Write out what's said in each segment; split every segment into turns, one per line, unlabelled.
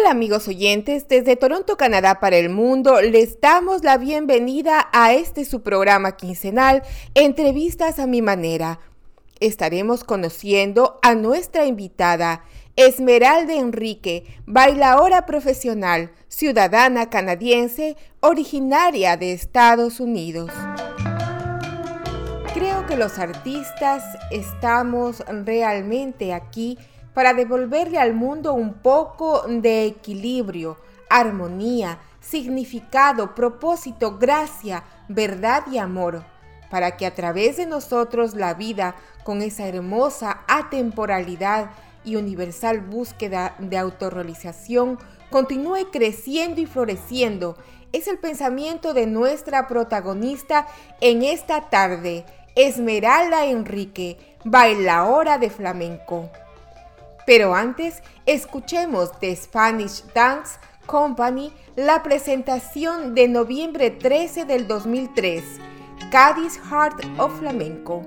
Hola amigos oyentes, desde Toronto, Canadá para el mundo, les damos la bienvenida a este su programa quincenal, Entrevistas a mi manera. Estaremos conociendo a nuestra invitada, Esmeralda Enrique, bailadora profesional, ciudadana canadiense, originaria de Estados Unidos. Creo que los artistas estamos realmente aquí para devolverle al mundo un poco de equilibrio, armonía, significado, propósito, gracia, verdad y amor, para que a través de nosotros la vida, con esa hermosa atemporalidad y universal búsqueda de autorrealización, continúe creciendo y floreciendo. Es el pensamiento de nuestra protagonista en esta tarde, Esmeralda Enrique, bailaora de flamenco. Pero antes, escuchemos de Spanish Dance Company la presentación de noviembre 13 del 2003, Cádiz Heart of Flamenco.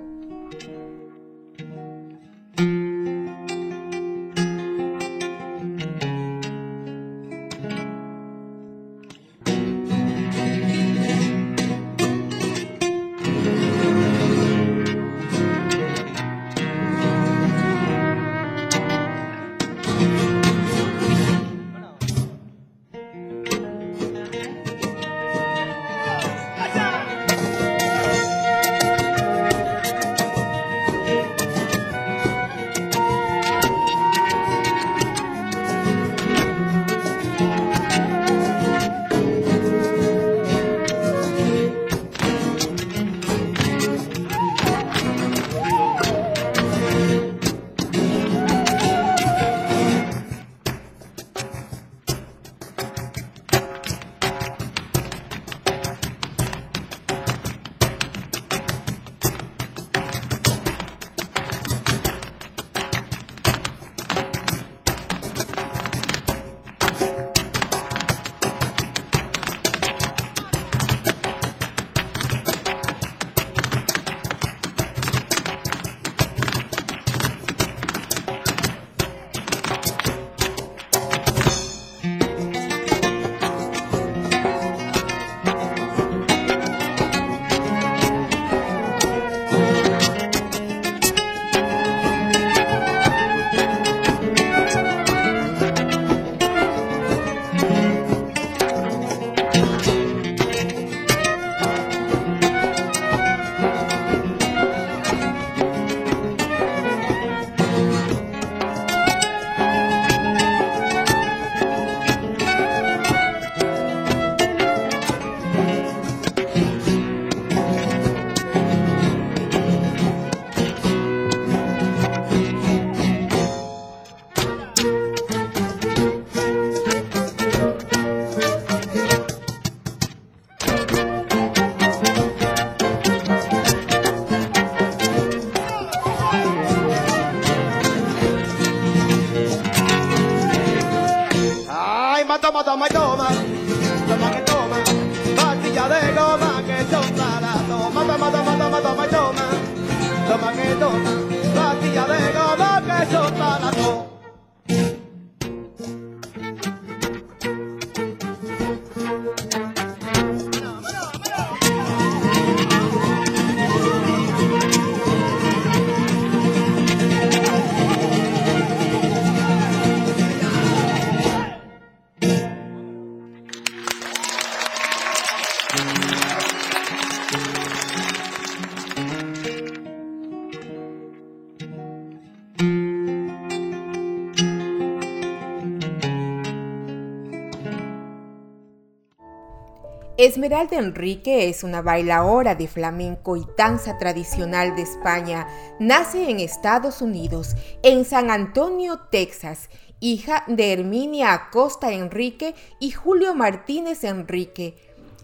Esmeralda Enrique es una bailaora de flamenco y danza tradicional de España. Nace en Estados Unidos, en San Antonio, Texas, hija de Herminia Acosta Enrique y Julio Martínez Enrique.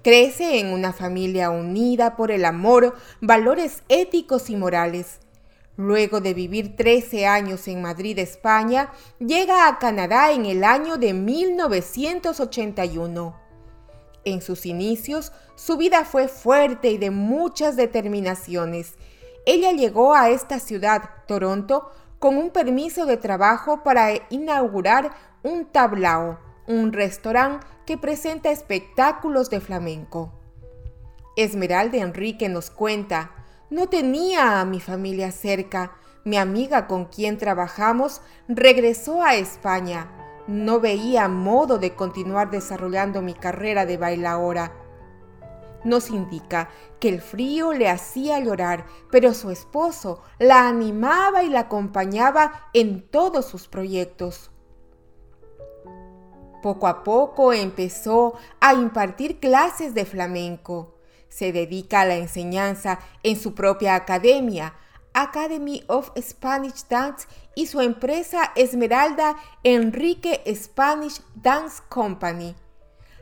Crece en una familia unida por el amor, valores éticos y morales. Luego de vivir 13 años en Madrid, España, llega a Canadá en el año de 1981. En sus inicios, su vida fue fuerte y de muchas determinaciones. Ella llegó a esta ciudad, Toronto, con un permiso de trabajo para inaugurar un tablao, un restaurante que presenta espectáculos de flamenco. Esmeralda Enrique nos cuenta, no tenía a mi familia cerca, mi amiga con quien trabajamos regresó a España, no veía modo de continuar desarrollando mi carrera de bailaora. Nos indica que el frío le hacía llorar, pero su esposo la animaba y la acompañaba en todos sus proyectos. Poco a poco empezó a impartir clases de flamenco. Se dedica a la enseñanza en su propia academia, Academy of Spanish Dance y su empresa Esmeralda Enrique Spanish Dance Company,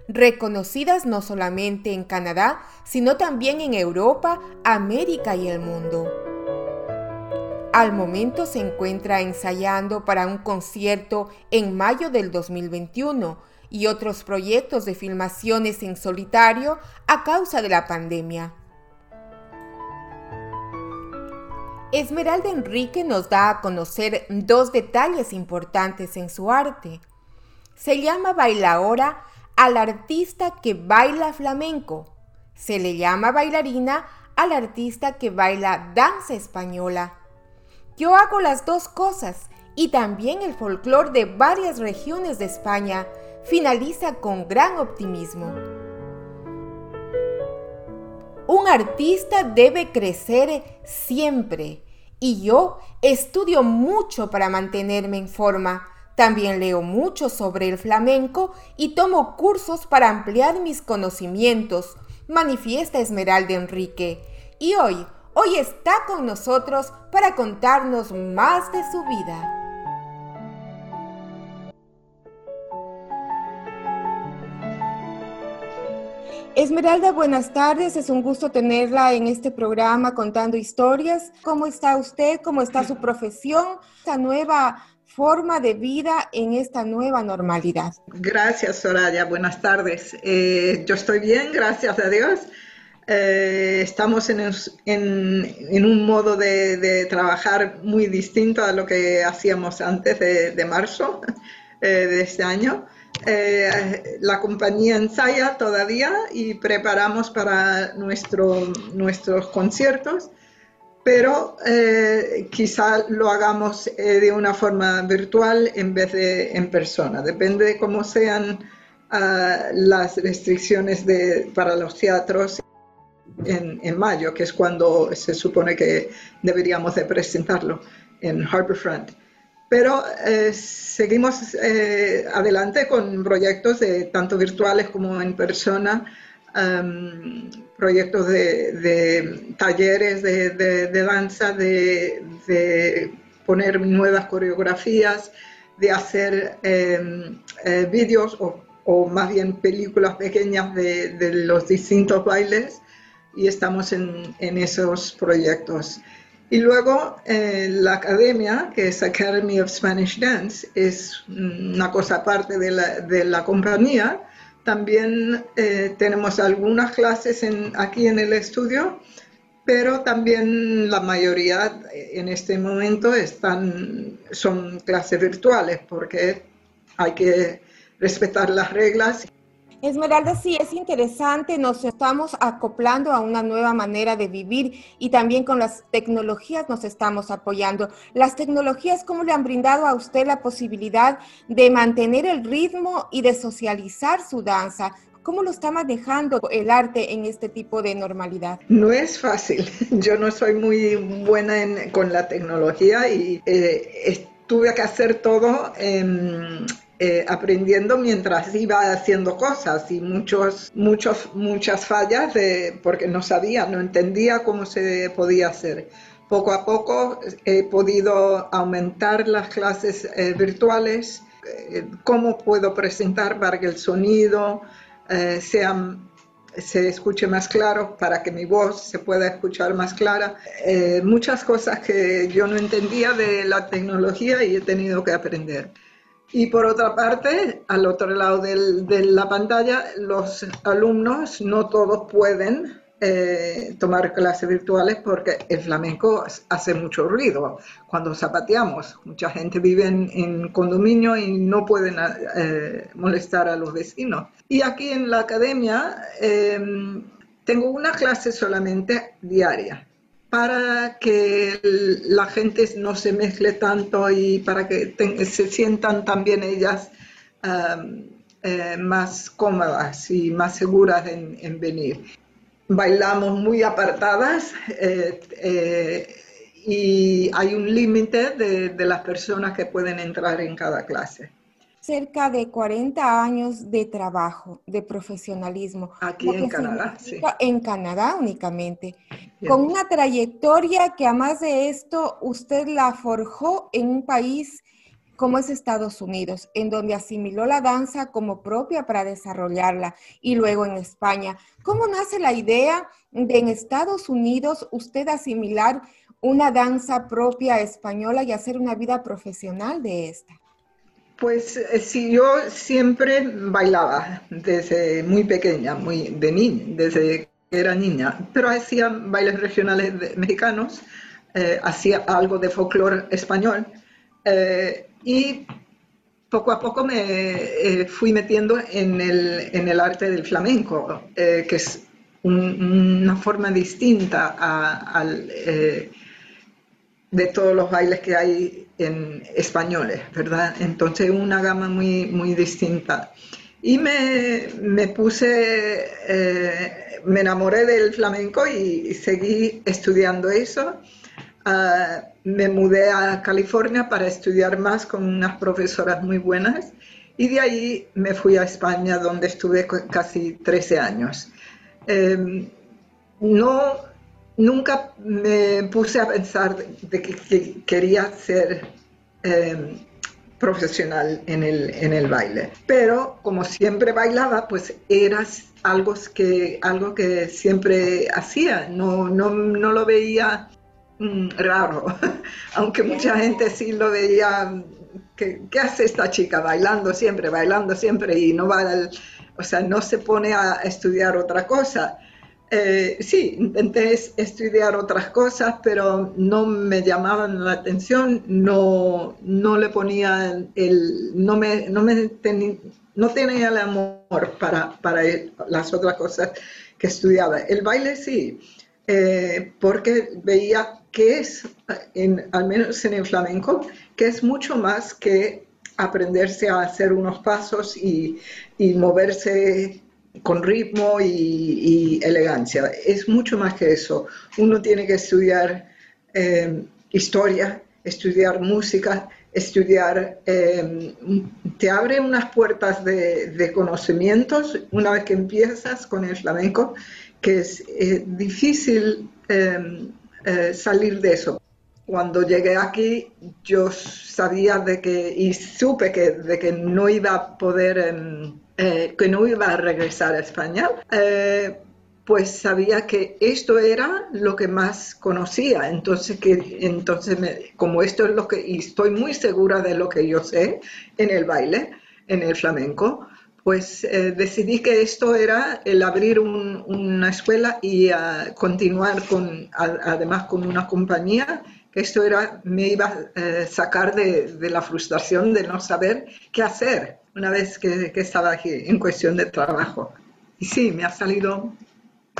reconocidas no solamente en Canadá, sino también en Europa, América y el mundo. Al momento se encuentra ensayando para un concierto en mayo del 2021 y otros proyectos de filmaciones en solitario a causa de la pandemia. Esmeralda Enrique nos da a conocer dos detalles importantes en su arte. Se llama bailaora al artista que baila flamenco. Se le llama bailarina al artista que baila danza española. Yo hago las dos cosas y también el folclore de varias regiones de España finaliza con gran optimismo. Un artista debe crecer siempre y yo estudio mucho para mantenerme en forma. También leo mucho sobre el flamenco y tomo cursos para ampliar mis conocimientos, manifiesta Esmeralda Enrique. Y hoy, hoy está con nosotros para contarnos más de su vida. Esmeralda, buenas tardes. Es un gusto tenerla en este programa contando historias. ¿Cómo está usted? ¿Cómo está su profesión? Esta nueva forma de vida en esta nueva normalidad.
Gracias, Soraya. Buenas tardes. Eh, yo estoy bien, gracias a Dios. Eh, estamos en, un modo de, trabajar muy distinto a lo que hacíamos antes de, marzo eh, de este año. Eh, la compañía ensaya todavía y preparamos para nuestro, nuestros conciertos, pero eh, quizá lo hagamos eh, de una forma virtual en vez de en persona. Depende de cómo sean ah, las restricciones para los teatros en, mayo, que es cuando se supone que deberíamos de presentarlo en Harbourfront. Pero eh, seguimos eh, adelante con proyectos de, tanto virtuales como en persona, em, proyectos de, talleres de, danza, de, poner nuevas coreografías, de hacer em, eh, vídeos o, más bien películas pequeñas de, los distintos bailes y estamos en esos proyectos. Y luego eh, la academia, que es Academy of Spanish Dance, es una cosa aparte de la, de la compañía. También eh, tenemos algunas clases aquí en el estudio, pero también la mayoría en este momento están, son clases virtuales porque hay que respetar las reglas
Esmeralda, sí, es interesante, nos estamos acoplando a una nueva manera de vivir y también con las tecnologías nos estamos apoyando. Las tecnologías, ¿cómo le han brindado a usted la posibilidad de mantener el ritmo y de socializar su danza? ¿Cómo lo está manejando el arte en este tipo de normalidad?
No es fácil. Yo no soy muy buena con la tecnología y eh, tuve que hacer todo. en eh, aprendiendo mientras iba haciendo cosas y muchos, muchos, muchas fallas de, porque no sabía, no entendía cómo se podía hacer. Poco a poco he podido aumentar las clases eh, virtuales, eh, cómo puedo presentar para que el sonido sea se escuche más claro, para que mi voz se pueda escuchar más clara. Eh, muchas cosas que yo no entendía de la tecnología y he tenido que aprender. Y por otra parte, al otro lado de la pantalla, los alumnos no todos pueden eh, tomar clases virtuales porque el flamenco hace mucho ruido cuando zapateamos. Mucha gente vive en, condominio y no pueden eh, molestar a los vecinos. Y aquí en la academia em, tengo una clase solamente diaria para que la gente no se mezcle tanto y para que se sientan también ellas eh, más cómodas y más seguras en venir bailamos muy apartadas eh, eh, y hay un límite de, las personas que pueden entrar en cada clase.
Cerca de 40 años de trabajo, de profesionalismo.
Aquí en Canadá, sí.
En Canadá únicamente. Con una trayectoria que además de esto usted la forjó en un país como es Estados Unidos, en donde asimiló la danza como propia para desarrollarla, y luego en España. ¿Cómo nace la idea de en Estados Unidos usted asimilar una danza propia española y hacer una vida profesional de esta?
Pues eh, sí, yo siempre bailaba desde muy pequeña, muy de niña, desde que era niña, pero hacía bailes regionales mexicanos, eh, hacía algo de folclore español. Eh, y poco a poco me fui metiendo en el, arte del flamenco, que es una forma distinta al, eh, de todos los bailes que hay en españoles, ¿verdad? Entonces una gama muy, muy distinta. Y me, me puse, me enamoré del flamenco y, seguí estudiando eso. Ah, me mudé a California para estudiar más con unas profesoras muy buenas y de ahí me fui a España donde estuve casi 13 años. Em, no, nunca me puse a pensar de que, quería ser em, profesional en el, en el baile, pero como siempre bailaba, pues era algo que, algo que siempre hacía, no, no, no lo veía Mm, raro, aunque mucha gente sí lo veía, ¿qué, hace esta chica bailando siempre, bailando siempre y no va o sea, no se pone a estudiar otra cosa? Eh, sí, intenté estudiar otras cosas, pero no me llamaban la atención, no, no le ponía el, no me, no me no tenía el amor para, para las otras cosas que estudiaba. El baile sí, eh, porque veía que es, al menos en el flamenco, que es mucho más que aprenderse a hacer unos pasos y, moverse con ritmo y, elegancia. Es mucho más que eso. Uno tiene que estudiar eh, historia, estudiar música, estudiar, eh, te abre unas puertas de, conocimientos una vez que empiezas con el flamenco, que es eh, difícil salir de eso. Cuando llegué aquí, yo sabía de que, y supe que, de que no iba a poder, em, eh, que no iba a regresar a España, eh, pues sabía que esto era lo que más conocía. Entonces, que, entonces como esto es lo que, y estoy muy segura de lo que yo sé en el baile, en el flamenco, pues eh, decidí que esto era el abrir una escuela y continuar con, además con una compañía, que esto era, me iba a eh, sacar de, la frustración de no saber qué hacer una vez que, estaba aquí en cuestión de trabajo. Y sí, me ha salido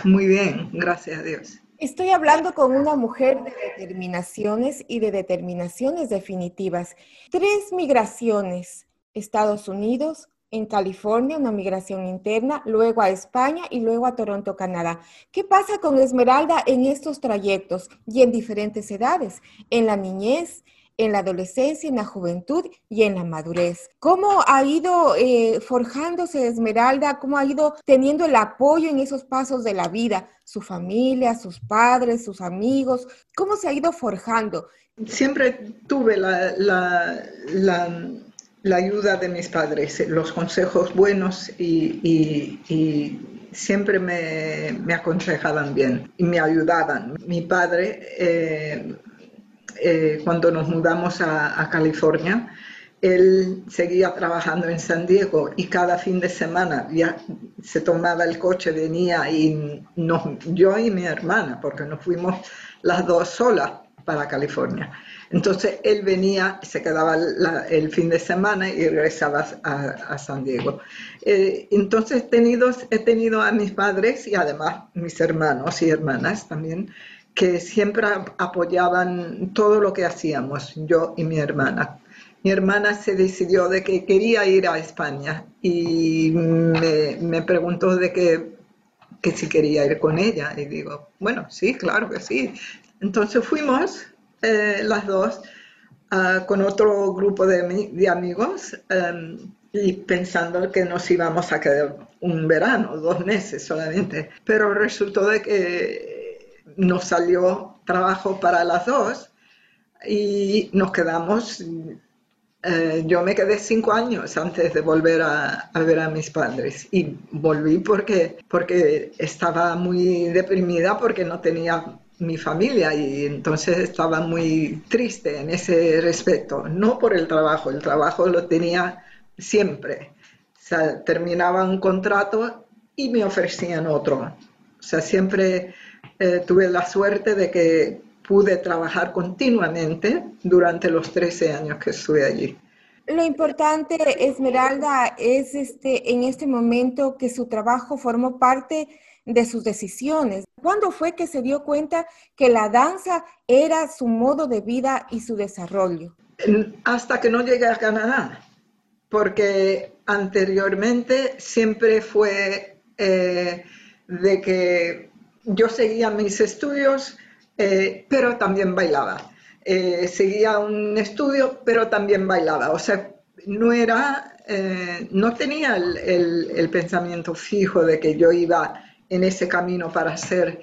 muy bien, gracias a Dios.
Estoy hablando con una mujer de determinaciones y de determinaciones definitivas. Tres migraciones, Estados Unidos, en California, una migración interna, luego a España y luego a Toronto, Canadá. ¿Qué pasa con Esmeralda en estos trayectos y en diferentes edades? En la niñez, en la adolescencia, en la juventud y en la madurez. ¿Cómo ha ido eh, forjándose Esmeralda? ¿Cómo ha ido teniendo el apoyo en esos pasos de la vida? Su familia, sus padres, sus amigos. ¿Cómo se ha ido forjando?
Siempre tuve la, la la ayuda de mis padres, los consejos buenos y, siempre me, aconsejaban bien y me ayudaban. Mi padre, eh, eh, cuando nos mudamos a, California, él seguía trabajando en San Diego y cada fin de semana ya se tomaba el coche, venía y yo y mi hermana, porque nos fuimos las dos solas para California. Entonces él venía, se quedaba el fin de semana y regresaba a, San Diego. Eh, entonces he tenido, he tenido a mis padres y además mis hermanos y hermanas también que siempre apoyaban todo lo que hacíamos, yo y mi hermana. Mi hermana se decidió de que quería ir a España y me, preguntó de que, que si quería ir con ella. Y digo, bueno, sí, claro que sí. Entonces fuimos eh, las dos ah, con otro grupo de, de amigos em, y pensando que nos íbamos a quedar un verano, dos meses solamente. Pero resultó de que nos salió trabajo para las dos y nos quedamos, eh, yo me quedé cinco años antes de volver a, ver a mis padres y volví porque, porque estaba muy deprimida porque no tenía mi familia y entonces estaba muy triste en ese respecto, no por el trabajo, el trabajo lo tenía siempre. O terminaba un contrato y me ofrecían otro. O sea, siempre eh, tuve la suerte de que pude trabajar continuamente durante los 13 años que estuve allí.
Lo importante, Esmeralda, es este, en este momento que su trabajo formó parte de sus decisiones. ¿Cuándo fue que se dio cuenta que la danza era su modo de vida y su desarrollo?
Hasta que no llegué a Canadá, porque anteriormente siempre fue eh, de que yo seguía mis estudios, eh, pero también bailaba. Eh, seguía un estudio, pero también bailaba. O sea, no era, eh, no tenía el, pensamiento fijo de que yo iba en ese camino para ser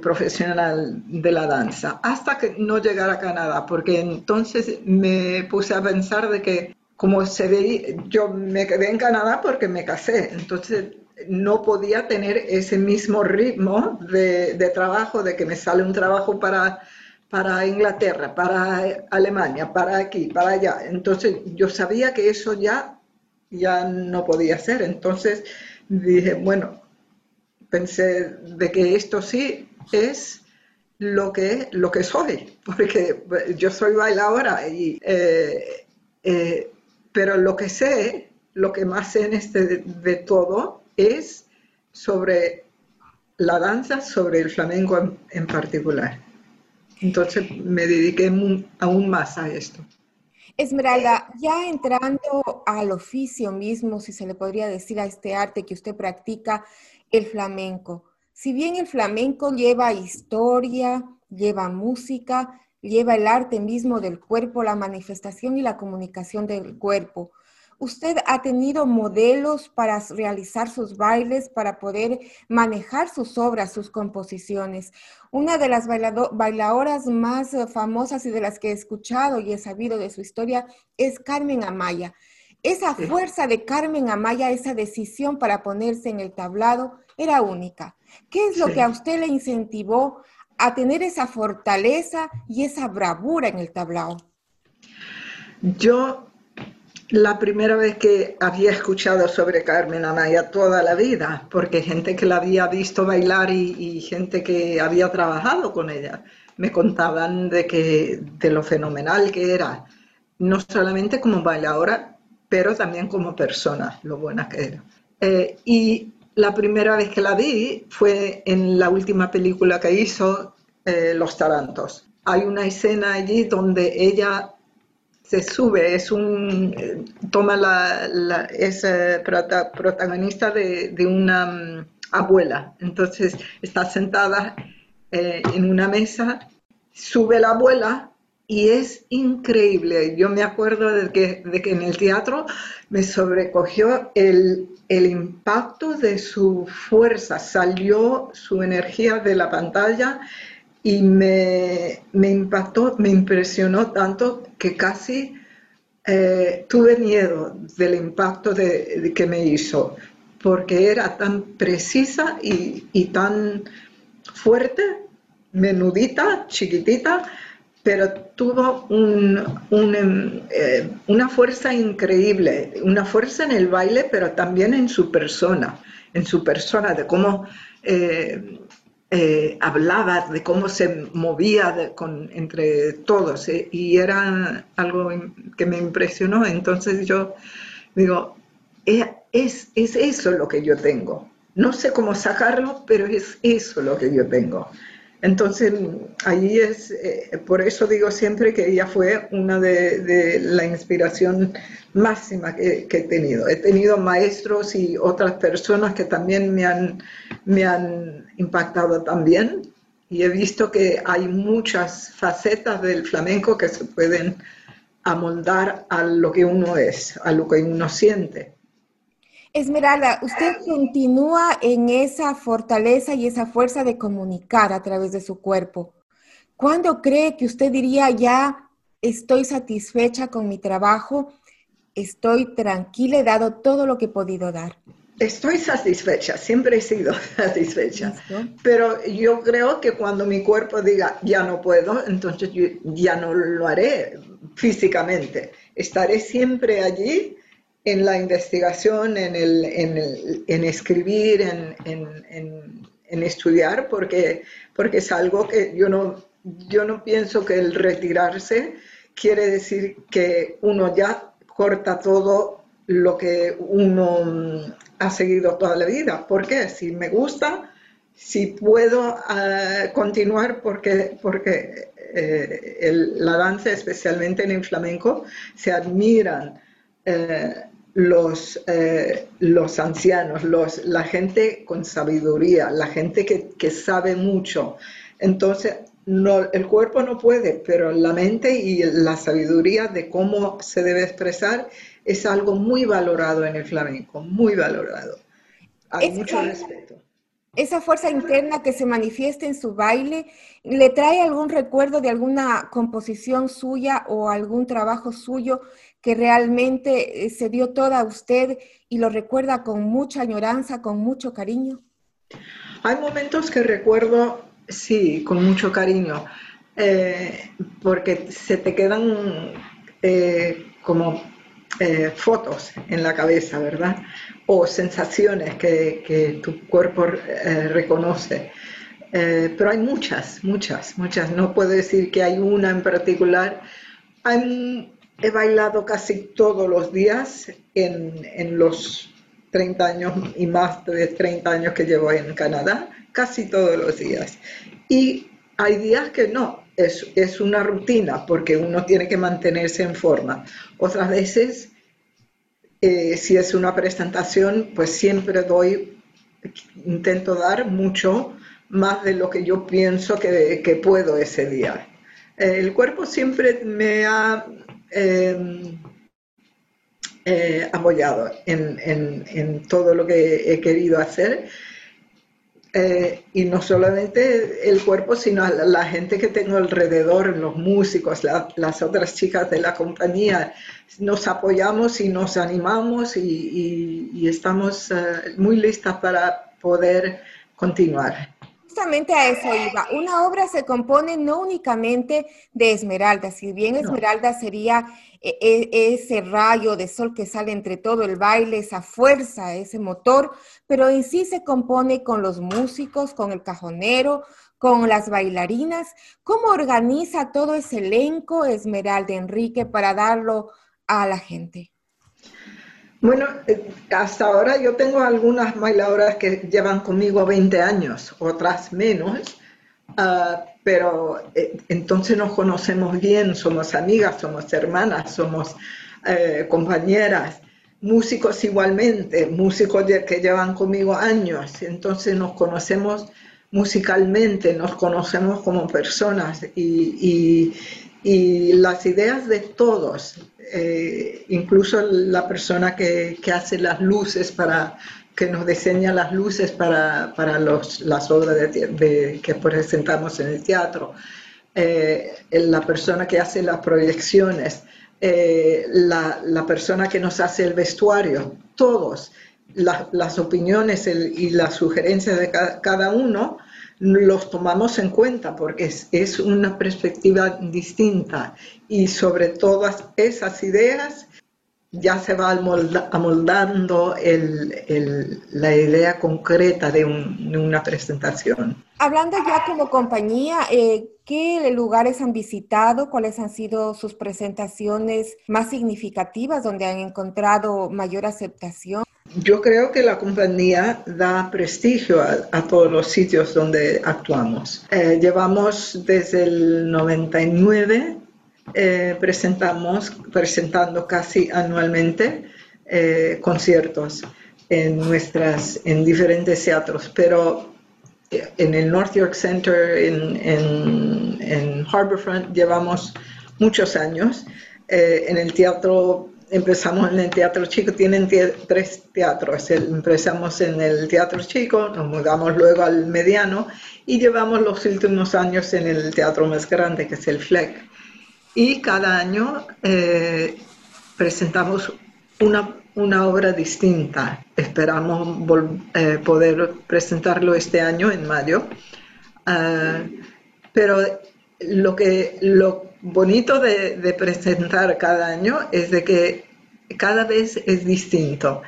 profesional de la danza, hasta que no llegara a Canadá, porque entonces me puse a pensar de que como se veía, yo me quedé en Canadá porque me casé, entonces no podía tener ese mismo ritmo de, trabajo, de que me sale un trabajo para, para Inglaterra, para Alemania, para aquí, para allá. Entonces yo sabía que eso ya, ya no podía ser. Entonces dije, bueno, pensé de que esto sí es lo que, lo que soy, porque yo soy bailadora, y, eh, eh, pero lo que sé, lo que más sé en este de todo, es sobre la danza, sobre el flamenco en, particular. Entonces me dediqué aún más a esto.
Esmeralda, ya entrando al oficio mismo, si se le podría decir a este arte que usted practica, el flamenco. Si bien el flamenco lleva historia, lleva música, lleva el arte mismo del cuerpo, la manifestación y la comunicación del cuerpo, ¿Usted ha tenido modelos para realizar sus bailes, para poder manejar sus obras, sus composiciones? Una de las bailadoras más eh, famosas y de las que he escuchado y he sabido de su historia es Carmen Amaya. Esa fuerza de Carmen Amaya, esa decisión para ponerse en el tablado, era única. ¿Qué es lo que a usted le incentivó a tener esa fortaleza y esa bravura en el tablado?
Yo la primera vez que había escuchado sobre Carmen Amaya toda la vida, porque gente que la había visto bailar y, gente que había trabajado con ella me contaban de, que, de lo fenomenal que era, no solamente como bailadora, pero también como persona, lo buena que era. Eh, y la primera vez que la vi fue en la última película que hizo, eh, Los Tarantos. Hay una escena allí donde ella se sube, es un, toma la, es protagonista de, una mm, abuela, entonces está sentada eh, en una mesa, sube la abuela y es increíble. Yo me acuerdo de que, de que en el teatro me sobrecogió el, el impacto de su fuerza, salió su energía de la pantalla y me, impactó, me impresionó tanto que casi eh, tuve miedo del impacto de, que me hizo. porque era tan precisa y, tan fuerte, menudita, chiquitita, pero tuvo em, eh, una fuerza increíble, una fuerza en el baile, pero también en su persona, en su persona, de cómo eh, eh, hablaba, de cómo se movía entre todos, y era algo que me impresionó. Entonces yo digo, es, es eso lo que yo tengo. No sé cómo sacarlo, pero es eso lo que yo tengo. Entonces, ahí es, eh, por eso digo siempre que ella fue una de, la inspiración máxima que, he tenido. He tenido maestros y otras personas que también me han, me han impactado también y he visto que hay muchas facetas del flamenco que se pueden amoldar a lo que uno es, a lo que uno siente.
Esmeralda, usted continúa en esa fortaleza y esa fuerza de comunicar a través de su cuerpo. ¿Cuándo cree que usted diría ya estoy satisfecha con mi trabajo, estoy tranquila, he dado todo lo que he podido dar?
Estoy satisfecha, siempre he sido satisfecha, pero yo creo que cuando mi cuerpo diga ya no puedo, entonces yo ya no lo haré físicamente. Estaré siempre allí en la investigación, en, el, en, escribir, en, estudiar, porque, porque es algo que yo no, yo no pienso que el retirarse quiere decir que uno ya corta todo lo que uno ha seguido toda la vida. ¿Por qué? Si me gusta, si puedo ah, continuar, porque, porque eh, la danza, especialmente en el flamenco, se admiran. Eh, los, eh, los ancianos, los, la gente con sabiduría, la gente que, sabe mucho. Entonces, no, el cuerpo no puede, pero la mente y la sabiduría de cómo se debe expresar es algo muy valorado en el flamenco, muy valorado. Hay mucho respeto.
Esa fuerza interna que se manifiesta en su baile, ¿le trae algún recuerdo de alguna composición suya o algún trabajo suyo que realmente eh, se dio toda a usted y lo recuerda con mucha añoranza, con mucho cariño?
Hay momentos que recuerdo, sí, con mucho cariño, eh, porque se te quedan eh, como fotos en la cabeza, ¿verdad? O sensaciones que, tu cuerpo reconoce. pero hay muchas, muchas, muchas. No puedo decir que hay una en particular. Hay He bailado casi todos los días en, los 30 años y más de 30 años que llevo en Canadá, casi todos los días. Y hay días que no, es, es una rutina porque uno tiene que mantenerse en forma. Otras veces, eh, si es una presentación, pues siempre doy, intento dar mucho más de lo que yo pienso que, que puedo ese día. El cuerpo siempre me ha Em, eh, apoyado en, todo lo que he querido hacer. Eh, y no solamente el cuerpo, sino la, gente que tengo alrededor, los músicos, las otras chicas de la compañía, nos apoyamos y nos animamos y, estamos eh, muy listas para poder continuar
justamente a eso iba. Una obra se compone no únicamente de esmeralda, si bien esmeralda sería eh, eh, ese rayo de sol que sale entre todo el baile, esa fuerza, ese motor, pero en sí se compone con los músicos, con el cajonero, con las bailarinas. ¿Cómo organiza todo ese elenco Esmeralda Enrique para darlo a la gente?
Bueno, eh, hasta ahora yo tengo algunas bailadoras que llevan conmigo 20 años, otras menos, ah, pero eh, entonces nos conocemos bien, somos amigas, somos hermanas, somos eh, compañeras, músicos igualmente, músicos que llevan conmigo años, entonces nos conocemos musicalmente, nos conocemos como personas y, y las ideas de todos, eh, incluso la persona que, hace las luces para que nos diseña las luces para, las obras de, que presentamos en el teatro, eh, la persona que hace las proyecciones, eh, la, persona que nos hace el vestuario, todos las opiniones y las sugerencias de cada, uno los tomamos en cuenta porque es, una perspectiva distinta y sobre todas esas ideas ya se va amoldando la idea concreta de, una presentación.
Hablando ya como compañía, eh, ¿qué lugares han visitado? ¿Cuáles han sido sus presentaciones más significativas donde han encontrado mayor aceptación?
Yo creo que la compañía da prestigio a, todos los sitios donde actuamos. Eh, llevamos desde el 99 eh, presentamos, presentando casi anualmente eh, conciertos en, nuestras, en diferentes teatros, pero eh, en el North York Center, en, en, en Harborfront, llevamos muchos años. en el teatro, empezamos en el teatro chico, tienen tres teatros. Empezamos en el teatro chico, nos mudamos luego al mediano y llevamos los últimos años en el teatro más grande, que es el FLEC y cada año eh, presentamos una, una, obra distinta. Esperamos eh, poder presentarlo este año, en mayo. Ah, pero lo, que, lo bonito de, presentar cada año es de que cada vez es distinto.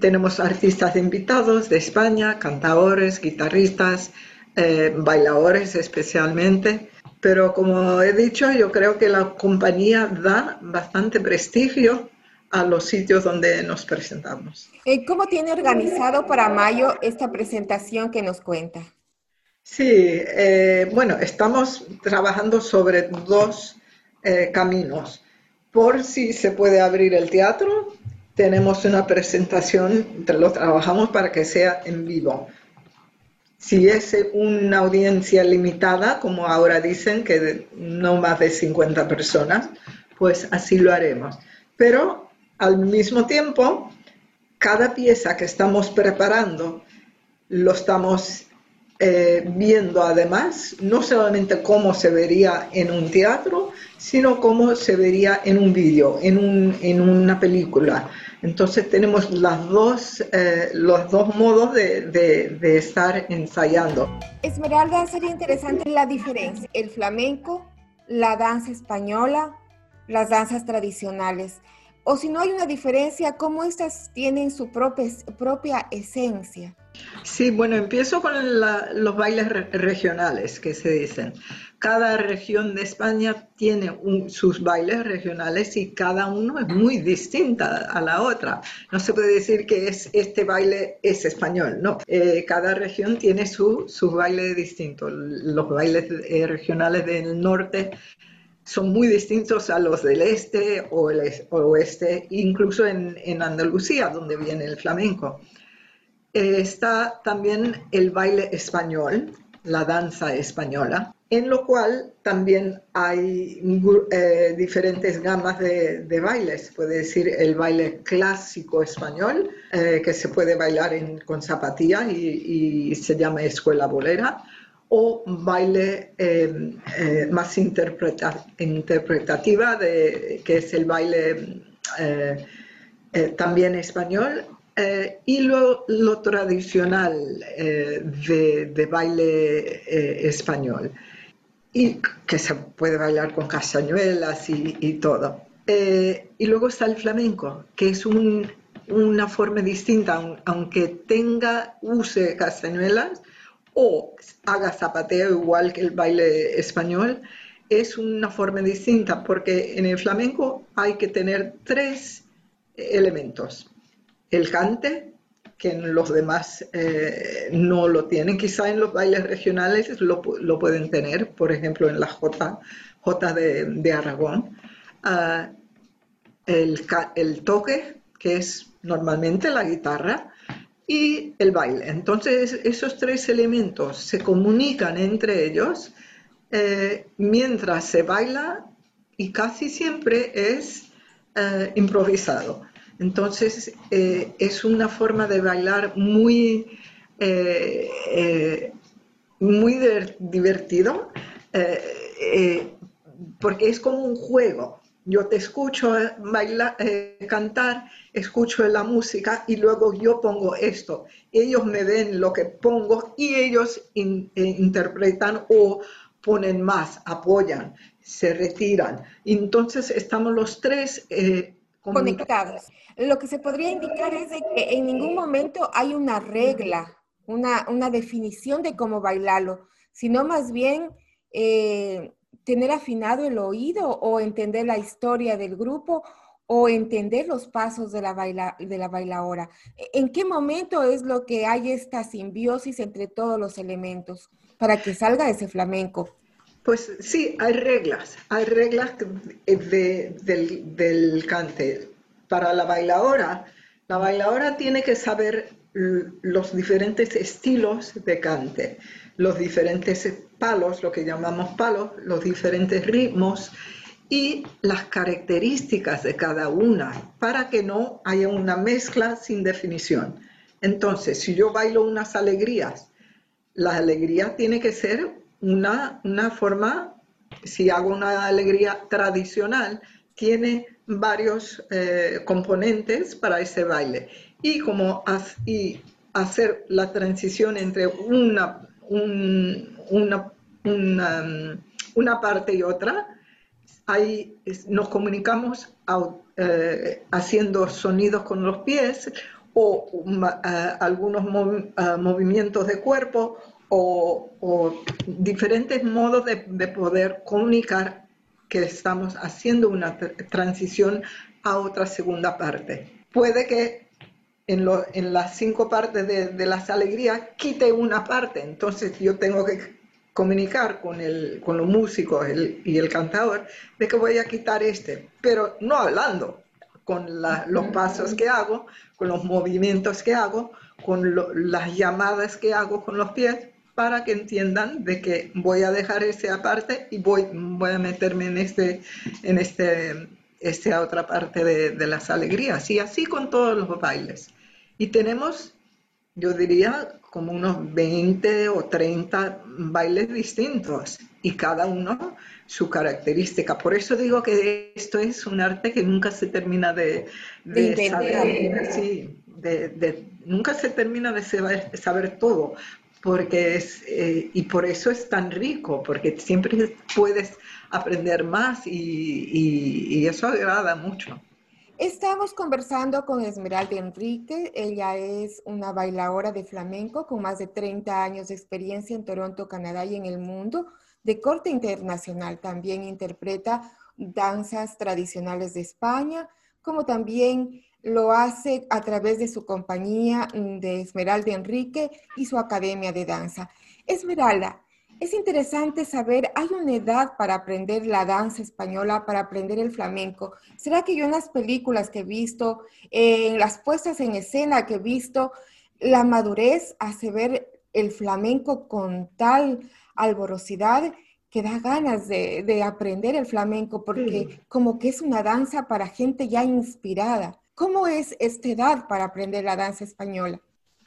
tenemos artistas invitados de España, cantadores, guitarristas, eh, bailadores especialmente. Pero como he dicho, yo creo que la compañía da bastante prestigio a los sitios donde nos presentamos.
Eh, ¿Cómo tiene organizado para mayo esta presentación que nos cuenta?
Sí, eh, bueno, estamos trabajando sobre dos eh, caminos. Por si se puede abrir el teatro, tenemos una presentación, lo trabajamos para que sea en vivo. Si es una audiencia limitada, como ahora dicen, que no más de 50 personas, pues así lo haremos. Pero al mismo tiempo, cada pieza que estamos preparando lo estamos eh, viendo además, no solamente cómo se vería en un teatro, sino cómo se vería en un vídeo, en, en una película. Entonces tenemos las dos, eh, los dos modos de, de, estar ensayando.
Esmeralda, sería interesante la diferencia, el flamenco, la danza española, las danzas tradicionales. O si no hay una diferencia, ¿cómo estas tienen su propia, esencia?
Sí, bueno, empiezo con los bailes regionales que se dicen. Cada región de España tiene sus bailes regionales y cada uno es muy distinta a la otra. No se puede decir que es, este baile es español, no. Eh, cada región tiene su, su baile distinto. Los bailes eh, regionales del norte son muy distintos a los del este o el oeste, incluso en, en Andalucía, donde viene el flamenco. Eh, está también el baile español, la danza española, en lo cual también hay eh, diferentes gamas de, bailes. Puede decir el baile clásico español, eh, que se puede bailar con zapatilla y, se llama escuela bolera, o baile más interpretativa, de, que es el baile también español eh, y lo, tradicional eh, de, baile eh, español, y que se puede bailar con castañuelas y, todo. y luego está el flamenco, que es una forma distinta, aunque tenga, use castañuelas o haga zapateo igual que el baile español, es una forma distinta, porque en el flamenco hay que tener tres elementos el cante, que en los demás eh, no lo tienen. Quizá en los bailes regionales lo, pueden tener, por ejemplo en la Jota, Jota de, Aragón. Ah, el, toque, que es normalmente la guitarra, y el baile. Entonces esos tres elementos se comunican entre ellos eh, mientras se baila y casi siempre es eh, improvisado. Entonces, eh, es una forma de bailar muy, eh, divertido, porque es como un juego. Yo te escucho bailar, eh, cantar, escucho la música y luego yo pongo esto. Ellos me ven lo que pongo y ellos eh, interpretan o ponen más, apoyan, se retiran. Entonces estamos los tres
eh, conectados. Lo que se podría indicar es que en ningún momento hay una regla, una, una definición de cómo bailarlo, sino más bien eh, tener afinado el oído o entender la historia del grupo o entender los pasos de la, baila, de la bailaora. ¿En qué momento es lo que hay esta simbiosis entre todos los elementos para que salga ese flamenco?
Pues sí, hay reglas, hay reglas del, del cante. Para la bailaora, la bailaora tiene que saber los diferentes estilos de cante, los diferentes palos, lo que llamamos palos, los diferentes ritmos y las características de cada una para que no haya una mezcla sin definición. Entonces, si yo bailo unas alegrías, la alegría tiene que ser una, una forma, si hago una alegría tradicional, tiene varios eh, componentes para ese baile. Y como y hacer la transición entre una, una, una, parte y otra, ahí nos comunicamos eh, haciendo sonidos con los pies o eh, algunos movimientos de cuerpo o, diferentes modos de, poder comunicar que estamos haciendo una transición a otra segunda parte. Puede que en, las cinco partes de, las alegrías quite una parte, entonces yo tengo que comunicar con, el, con los músicos y el cantador de que voy a quitar este, pero no hablando, con los pasos que hago, con los movimientos que hago, con las llamadas que hago con los pies, para que entiendan de que voy a dejar ese aparte y voy, voy a meterme en este, en este, esta otra parte de, de las alegrías. Y así con todos los bailes. Y tenemos, yo diría, como unos 20 o 30 bailes distintos y cada uno su característica. Por eso digo que esto es un arte que nunca se termina de, de, saber. Sí, de, nunca se termina de saber, saber todo, porque es, eh, y por eso es tan rico, porque siempre puedes aprender más y, eso agrada mucho.
Estamos conversando con Esmeralda Enrique. Ella es una bailadora de flamenco con más de 30 años de experiencia en Toronto, Canadá y en el mundo, de corte internacional. También interpreta danzas tradicionales de España, como también lo hace a través de su compañía mm, de Esmeralda Enrique y su academia de danza. Esmeralda, es interesante saber, ¿hay una edad para aprender la danza española, para aprender el flamenco? ¿Será que yo en las películas que he visto, en las puestas en escena que he visto, la madurez hace ver el flamenco con tal alborosidad que da ganas de, aprender el flamenco porque como que es una danza para gente ya inspirada. ¿Cómo es esta edad para aprender la danza española?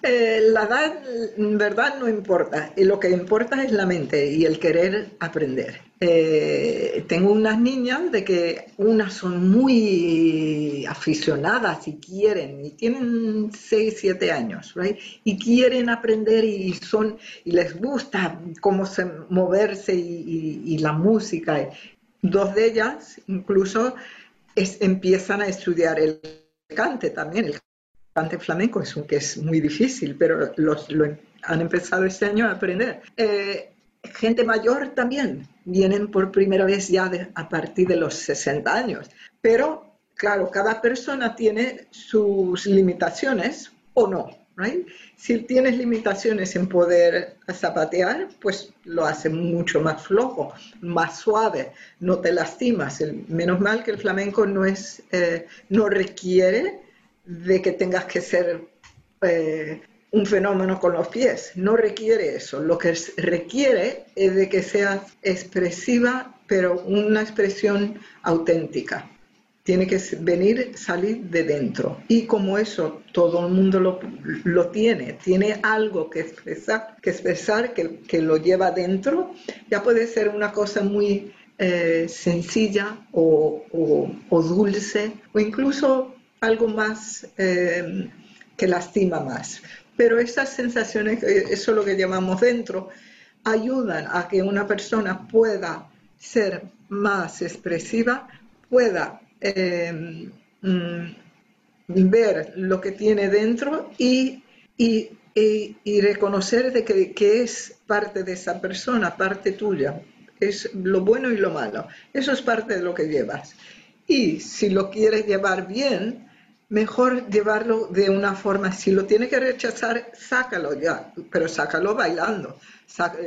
Eh, la edad, en verdad, no importa. Lo que importa es la mente y el querer aprender. Eh, tengo unas niñas de que unas son muy aficionadas y quieren, y tienen 6, 7 años, right? y quieren aprender y, son, y les gusta cómo se, moverse y, la música. Dos de ellas incluso empiezan a estudiar el cante también. El cante flamenco es un que es muy difícil, pero los, lo han empezado este año a aprender. Eh, gente mayor también vienen por primera vez ya a partir de los 60 años, pero claro, cada persona tiene sus limitaciones o no. Right? Si tienes limitaciones en poder zapatear, pues lo hace mucho más flojo, más suave, no te lastimas. menos mal que el flamenco no, es, eh, no requiere de que tengas que ser eh, un fenómeno con los pies, no requiere eso. Lo que requiere es de que seas expresiva, pero una expresión auténtica tiene que venir, salir de dentro. Y como eso todo el mundo lo, tiene, tiene algo que expresar, que, expresar que, que, lo lleva dentro, ya puede ser una cosa muy eh, sencilla o, dulce o incluso algo más eh, que lastima más. Pero esas sensaciones, eso es lo que llamamos dentro, ayudan a que una persona pueda ser más expresiva, pueda em, mm, ver lo que tiene dentro y, reconocer de que, es parte de esa persona, parte tuya. Es lo bueno y lo malo. Eso es parte de lo que llevas. Y si lo quieres llevar bien, mejor llevarlo de una forma, si lo tiene que rechazar, sácalo ya, pero sácalo bailando.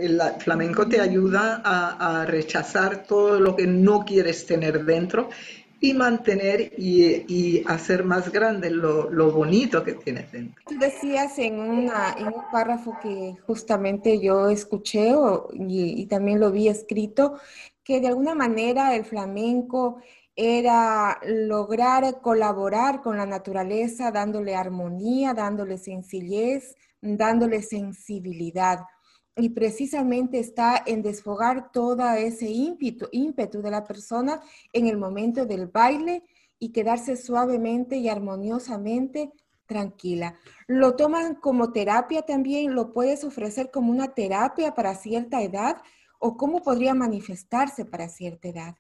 El flamenco te ayuda a, rechazar todo lo que no quieres tener dentro y mantener y, hacer más grande lo, bonito que tienes dentro.
Tú decías en, un párrafo que justamente yo escuché y también lo vi escrito, que de alguna manera el flamenco era lograr colaborar con la naturaleza, dándole armonía, dándole sencillez, dándole sensibilidad. Y precisamente está en desfogar todo ese ímpetu, ímpetu de la persona en el momento del baile y quedarse suavemente y armoniosamente tranquila. ¿Lo toman como terapia también? ¿Lo puedes ofrecer como una terapia para cierta edad? ¿O cómo podría manifestarse para cierta edad?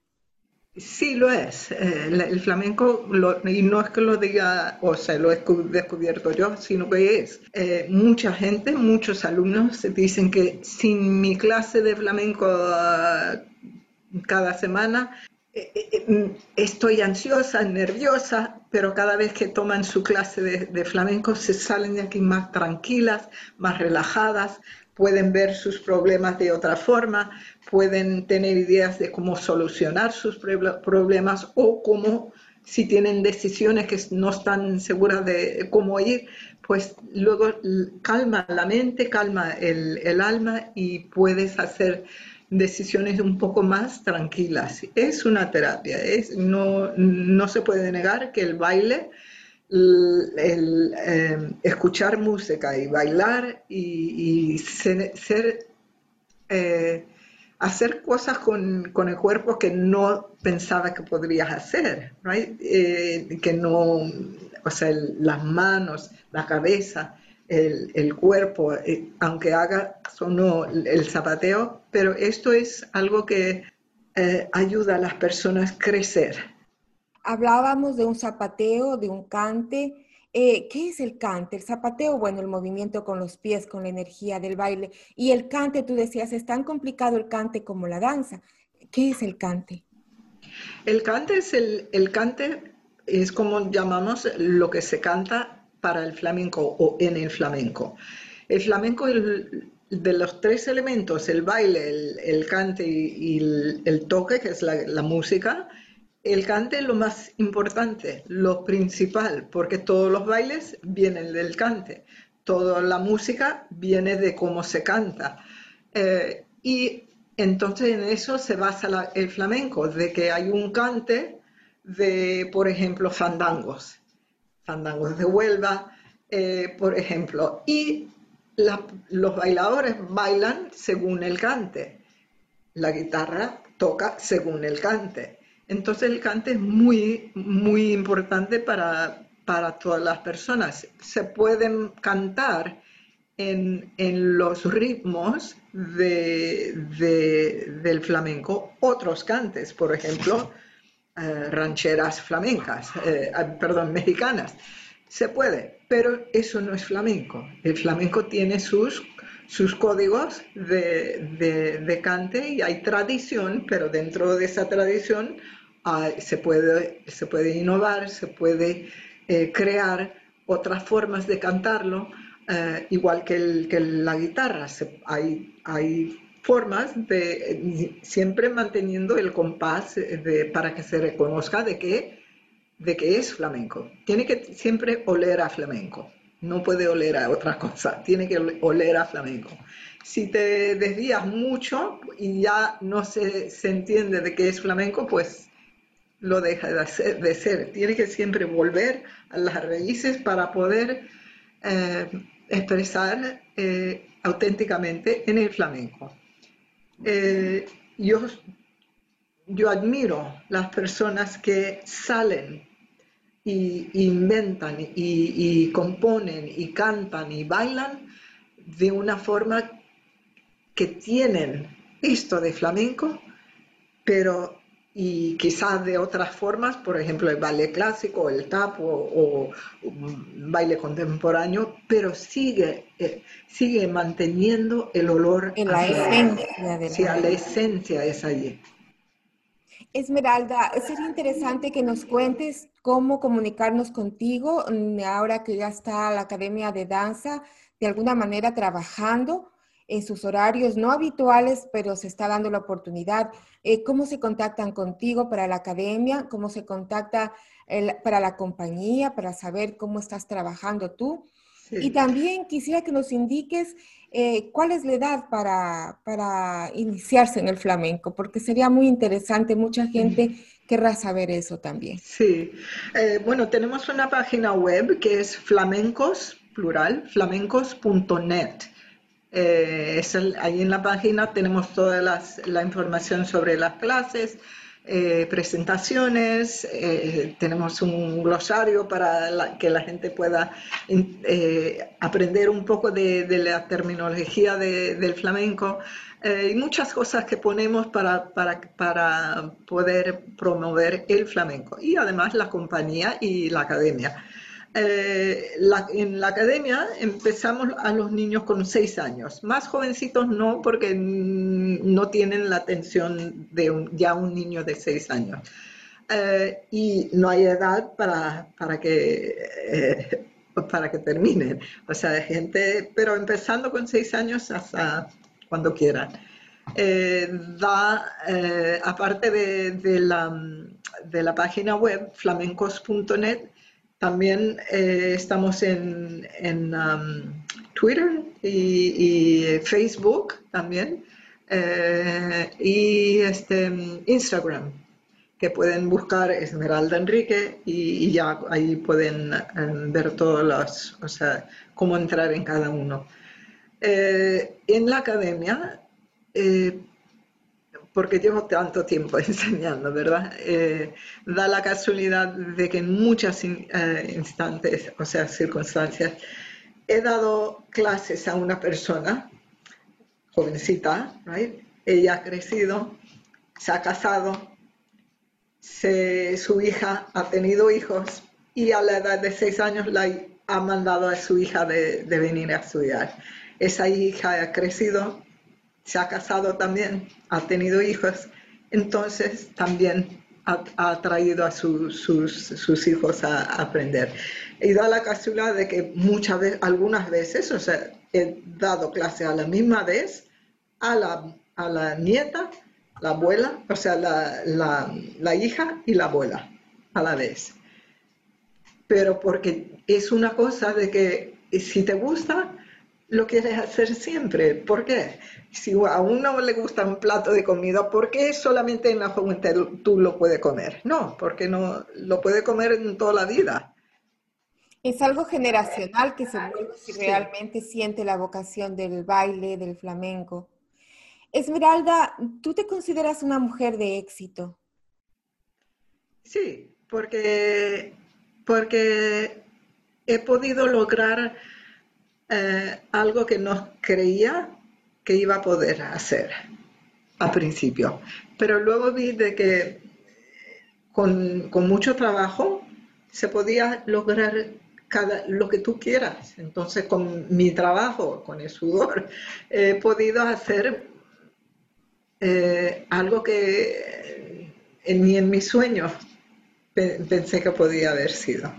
Sí, lo es. Eh, el flamenco, y no es que lo diga, o sea, lo he descubierto yo, sino que es. Eh, mucha gente, muchos alumnos dicen que sin mi clase de flamenco ah, cada semana, eh, estoy ansiosa, nerviosa, pero cada vez que toman su clase de flamenco se salen de aquí más tranquilas, más relajadas, pueden ver sus problemas de otra forma, pueden tener ideas de cómo solucionar sus problemas o cómo, si tienen decisiones que no están seguras de cómo ir, pues luego calma la mente, calma el, alma y puedes hacer decisiones un poco más tranquilas. Es una terapia, es, no, no se puede negar que el baile el, em, escuchar música y bailar y, eh, hacer cosas con, el cuerpo que no pensaba que podrías hacer, eh, que no, o sea, las manos, la cabeza, el, cuerpo, eh, aunque haga o no el zapateo, pero esto es algo que ayuda a las personas a crecer
hablábamos de un zapateo, de un cante. Eh, ¿Qué es el cante? El zapateo, bueno, el movimiento con los pies, con la energía del baile. Y el cante, tú decías, es tan complicado el cante como la danza. ¿Qué es el cante?
El cante es el, el cante, es como llamamos lo que se canta para el flamenco o en el flamenco. El flamenco, de los tres elementos, el baile, el, cante y, el, toque, que es la música, el cante es lo más importante, lo principal, porque todos los bailes vienen del cante, toda la música viene de cómo se canta. Eh, y entonces en eso se basa el flamenco, de que hay un cante de, por ejemplo, fandangos, fandangos de Huelva, eh, por ejemplo, y los bailadores bailan según el cante, la guitarra toca según el cante. Entonces el cante es muy, muy importante para, todas las personas. Se pueden cantar en, los ritmos del flamenco otros cantes, por ejemplo, eh, rancheras flamencas, eh, ah, perdón, mexicanas. Se puede, pero eso no es flamenco. El flamenco tiene sus, sus códigos de, de cante y hay tradición, pero dentro de esa tradición se, puede, se puede innovar, se puede eh, crear otras formas de cantarlo, eh, igual que, la guitarra. hay, hay formas de siempre manteniendo el compás para que se reconozca de que, de que es flamenco. Tiene que siempre oler a flamenco, no puede oler a otra cosa, tiene que oler a flamenco. Si te desvías mucho y ya no se, se entiende de qué es flamenco, pues lo deja de, ser. Tiene que siempre volver a las raíces para poder eh, expresar eh, auténticamente en el flamenco. Eh, yo yo admiro las personas que salen y inventan y, componen y cantan y bailan de una forma que tienen esto de flamenco, pero y quizás de otras formas, por ejemplo el baile clásico, el tap o, baile contemporáneo, pero sigue, eh, sigue manteniendo el olor
en la esencia de
sí, la esencia es allí.
Esmeralda, sería interesante que nos cuentes cómo comunicarnos contigo mm, ahora que ya está la Academia de Danza de alguna manera trabajando en sus horarios no habituales, pero se está dando la oportunidad. Eh, ¿Cómo se contactan contigo para la academia? ¿Cómo se contacta para la compañía para saber cómo estás trabajando tú? Y también quisiera que nos indiques eh, cuál es la edad para, para, iniciarse en el flamenco, porque sería muy interesante, mucha gente querrá saber eso también.
Sí, eh, bueno, tenemos una página web que es flamencos, plural, flamencos.net. Eh, ahí en la página tenemos toda la información sobre las clases, eh, presentaciones, eh, tenemos un glosario para que la gente pueda aprender un poco de, la terminología del flamenco y muchas cosas que ponemos para poder promover el flamenco y además la compañía y la academia. Eh, en la academia empezamos a los niños con seis años. Más jovencitos no, porque no tienen la atención de ya un niño de seis años. Eh, y no hay edad para, para que, eh, para que terminen. O sea, gente, pero empezando con seis años hasta cuando quieran. da, aparte de, de, la, de la página web flamencos.net, también eh, estamos en, um, Twitter y, Facebook también eh, y este, Instagram que pueden buscar Esmeralda Enrique y, ya ahí pueden um, ver todos los, o sea, cómo entrar en cada uno. Eh, en la academia porque llevo tanto tiempo enseñando, ¿verdad? Eh, da la casualidad de que en muchas eh, instantes, o sea, circunstancias, he dado clases a una persona, jovencita, right? ella ha crecido, se ha casado, su hija ha tenido hijos y a la edad de seis años la ha mandado a su hija de, de venir a estudiar. Esa hija ha crecido, se ha casado también, ha tenido hijos, entonces también ha, traído a sus, hijos a, aprender. Y da la casualidad de que muchas veces, algunas veces, o sea, he dado clase a la misma vez a la, a la nieta, la abuela, o sea, la, la hija y la abuela a la vez. Pero porque es una cosa de que si te gusta, lo quieres hacer siempre. ¿Por qué? Si a uno le gusta un plato de comida, ¿por qué solamente en la juventud tú lo puedes comer? No, porque no lo puede comer en toda la vida.
Es algo generacional que se vuelve si realmente siente la vocación del baile, del flamenco. Esmeralda, ¿tú te consideras una mujer de éxito?
Sí, porque, porque he podido lograr eh, algo que no creía que iba a poder hacer al principio. Pero luego vi de que con, mucho trabajo se podía lograr cada, lo que tú quieras. Entonces, con mi trabajo, con el sudor, he podido hacer eh, algo que ni en mis sueños pensé que podía haber sido.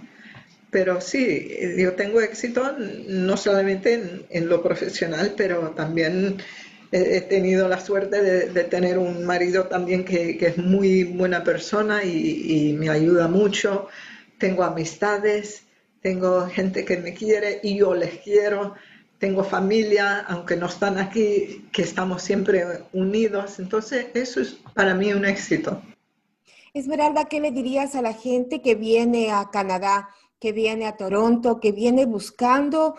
Pero sí, yo tengo éxito no solamente en, lo profesional, pero también he, tenido la suerte de, tener un marido también que, es muy buena persona y, me ayuda mucho. Tengo amistades, tengo gente que me quiere y yo les quiero. Tengo familia, aunque no están aquí, que estamos siempre unidos. Entonces, eso es para mí un éxito.
Esmeralda, ¿qué le dirías a la gente que viene a Canadá? Que viene a Toronto, que viene buscando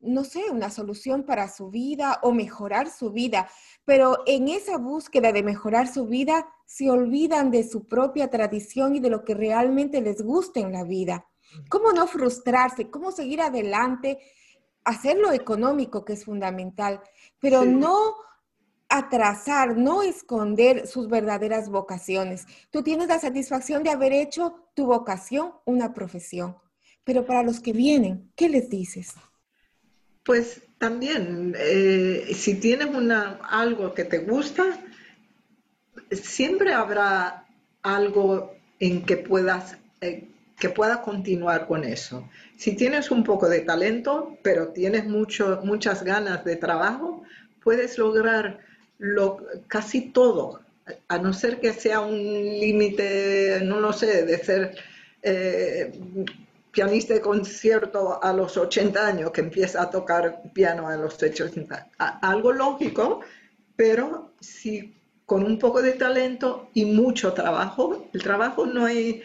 no sé, una solución para su vida o mejorar su vida, pero en esa búsqueda de mejorar su vida se olvidan de su propia tradición y de lo que realmente les gusta en la vida. ¿Cómo no frustrarse? ¿Cómo seguir adelante? Hacer lo económico, que es fundamental, pero no atrasar, no esconder sus verdaderas vocaciones. Tú tienes la satisfacción de haber hecho tu vocación una profesión, pero para los que vienen, ¿qué les dices?
Pues también, eh, si tienes una, algo que te gusta, siempre habrá algo en que puedas, eh, que pueda continuar con eso. Si tienes un poco de talento, pero tienes mucho, muchas ganas de trabajo, puedes lograr lo, casi todo, a no ser que sea un límite, no lo sé, de ser eh, pianista de concierto a los 80 años que empieza a tocar piano a los 80. Algo lógico, pero si con un poco de talento y mucho trabajo, el trabajo no hay,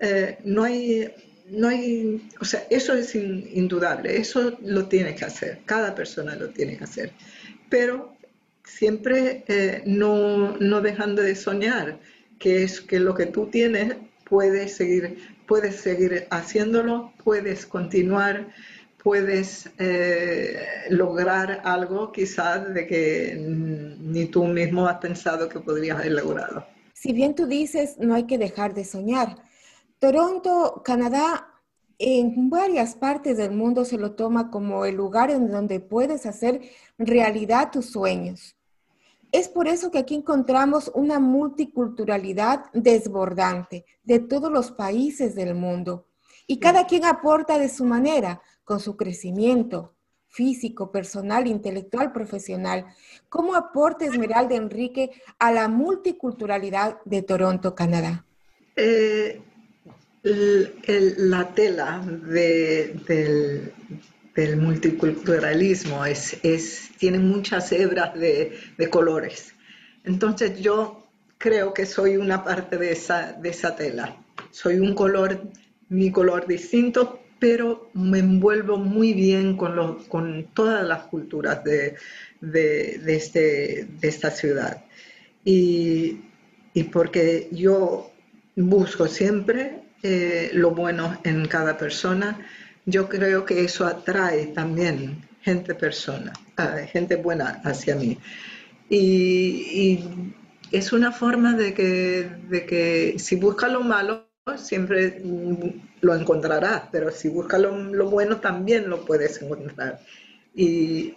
eh, no hay, no hay, o sea, eso es indudable, eso lo tiene que hacer, cada persona lo tiene que hacer, pero siempre eh, no, no dejando de soñar, que es que lo que tú tienes puedes seguir, puedes seguir haciéndolo, puedes continuar, puedes eh, lograr algo quizás de que ni tú mismo has pensado que podrías haber logrado.
Si bien tú dices, no hay que dejar de soñar. Toronto, Canadá, en varias partes del mundo se lo toma como el lugar en donde puedes hacer realidad tus sueños. Es por eso que aquí encontramos una multiculturalidad desbordante de todos los países del mundo. Y cada quien aporta de su manera, con su crecimiento físico, personal, intelectual, profesional. ¿Cómo aporta Esmeralda Enrique a la multiculturalidad de Toronto, Canadá?
Eh, la tela del, del multiculturalismo, es, es, tiene muchas hebras de, de, colores. Entonces yo creo que soy una parte de esa, de esa tela. Soy un color, mi color distinto, pero me envuelvo muy bien con, lo, con todas las culturas de, de, de, este, de esta ciudad. Y, y, porque yo busco siempre eh, lo bueno en cada persona, yo creo que eso atrae también gente persona, gente buena hacia mí. Y, es una forma de que, de que si busca lo malo, siempre lo encontrarás, pero si busca lo, bueno, también lo puedes encontrar. Y,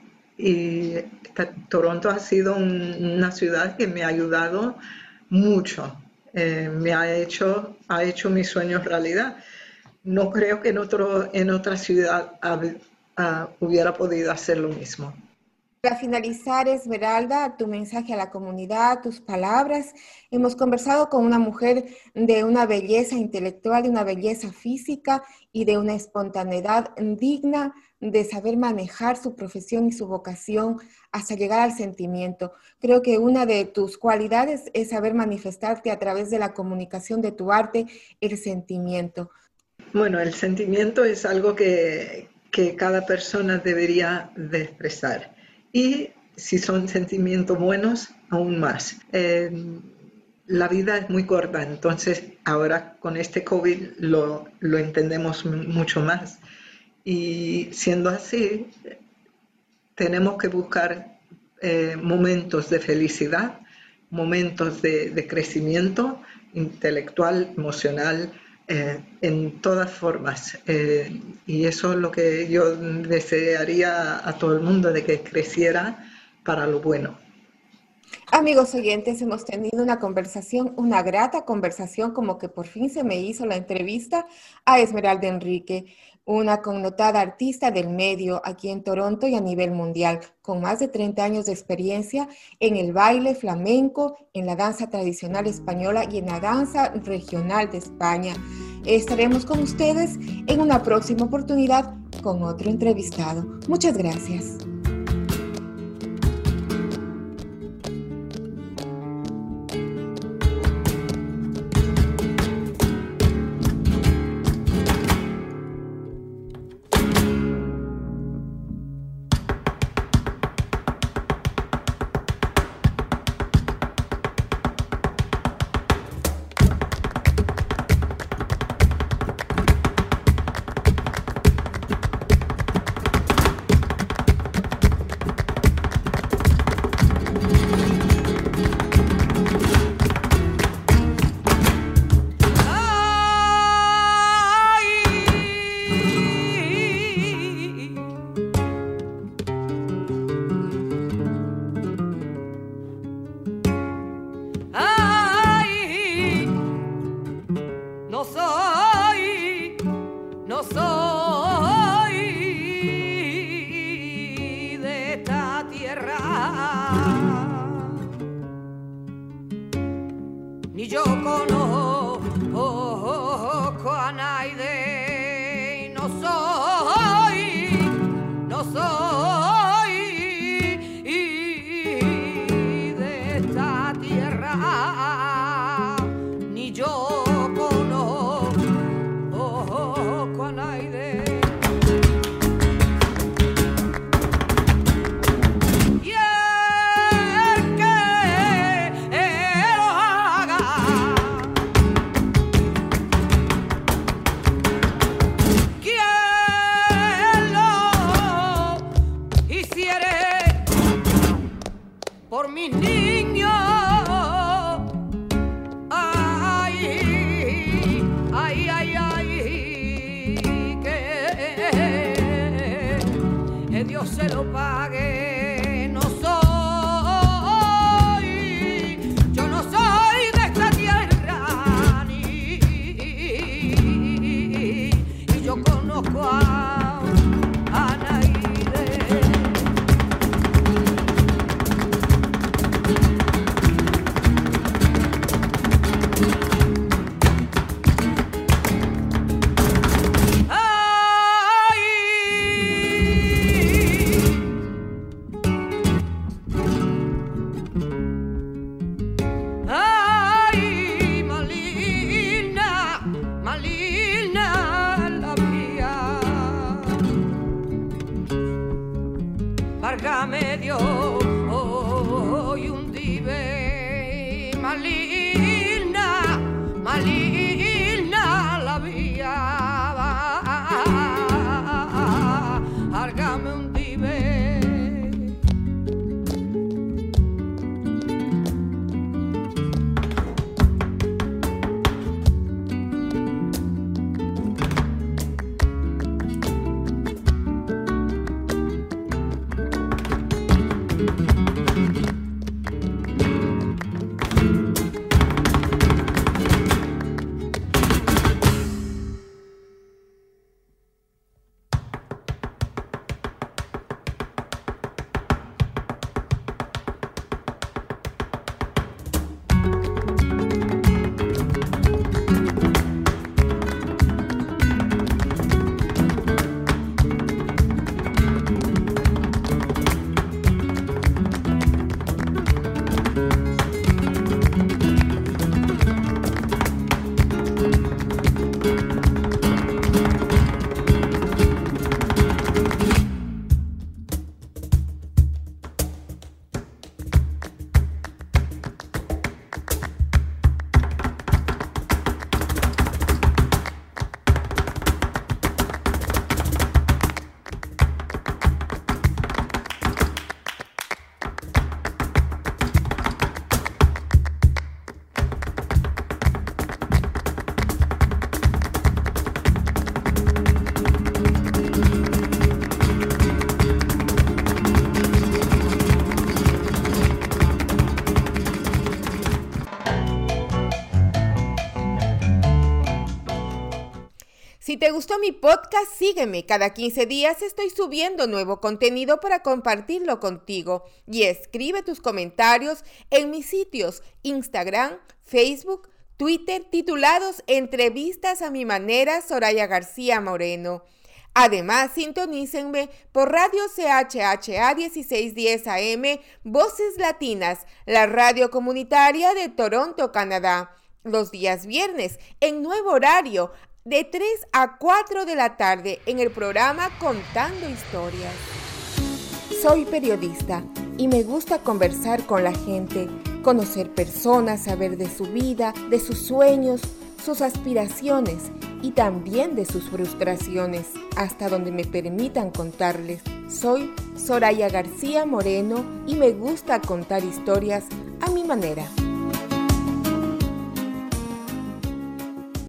Toronto ha sido una ciudad que me ha ayudado mucho, eh, me ha hecho, ha hecho mis sueños realidad no creo que en, otro, en otra ciudad hubiera podido hacer lo mismo.
Para finalizar, Esmeralda, tu mensaje a la comunidad, tus palabras. Hemos conversado con una mujer de una belleza intelectual, de una belleza física y de una espontaneidad digna de saber manejar su profesión y su vocación hasta llegar al sentimiento. Creo que una de tus cualidades es saber manifestarte a través de la comunicación de tu arte, el sentimiento.
Bueno, el sentimiento es algo que, cada persona debería de expresar. Y si son sentimientos buenos, aún más. Eh, la vida es muy corta, entonces ahora con este COVID lo, entendemos mucho más. Y siendo así, tenemos que buscar eh, momentos de felicidad, momentos de crecimiento intelectual, emocional, eh, en todas formas. Eh, y eso es lo que yo desearía a todo el mundo, de que creciera para lo bueno.
Amigos oyentes, hemos tenido una conversación, una grata conversación, como que por fin se me hizo la entrevista a Esmeralda Enrique una connotada artista del medio aquí en Toronto y a nivel mundial, con más de 30 años de experiencia en el baile flamenco, en la danza tradicional española y en la danza regional de España. Estaremos con ustedes en una próxima oportunidad con otro entrevistado. Muchas gracias.
Yo
gustó mi podcast, sígueme. Cada 15 días estoy subiendo nuevo contenido para compartirlo contigo. Y escribe tus comentarios en mis sitios Instagram, Facebook, Twitter, titulados Entrevistas a mi manera Soraya García Moreno. Además, sintonícenme por Radio CHHA 1610 AM, Voces Latinas, la radio comunitaria de Toronto, Canadá, los días viernes, en nuevo horario, de 3 a 4 de la tarde, en el programa Contando Historias. Soy periodista y me gusta conversar con la gente, conocer personas, saber de su vida, de sus sueños, sus aspiraciones y también de sus frustraciones, hasta donde me permitan contarles. Soy Soraya García Moreno y me gusta contar historias a mi manera.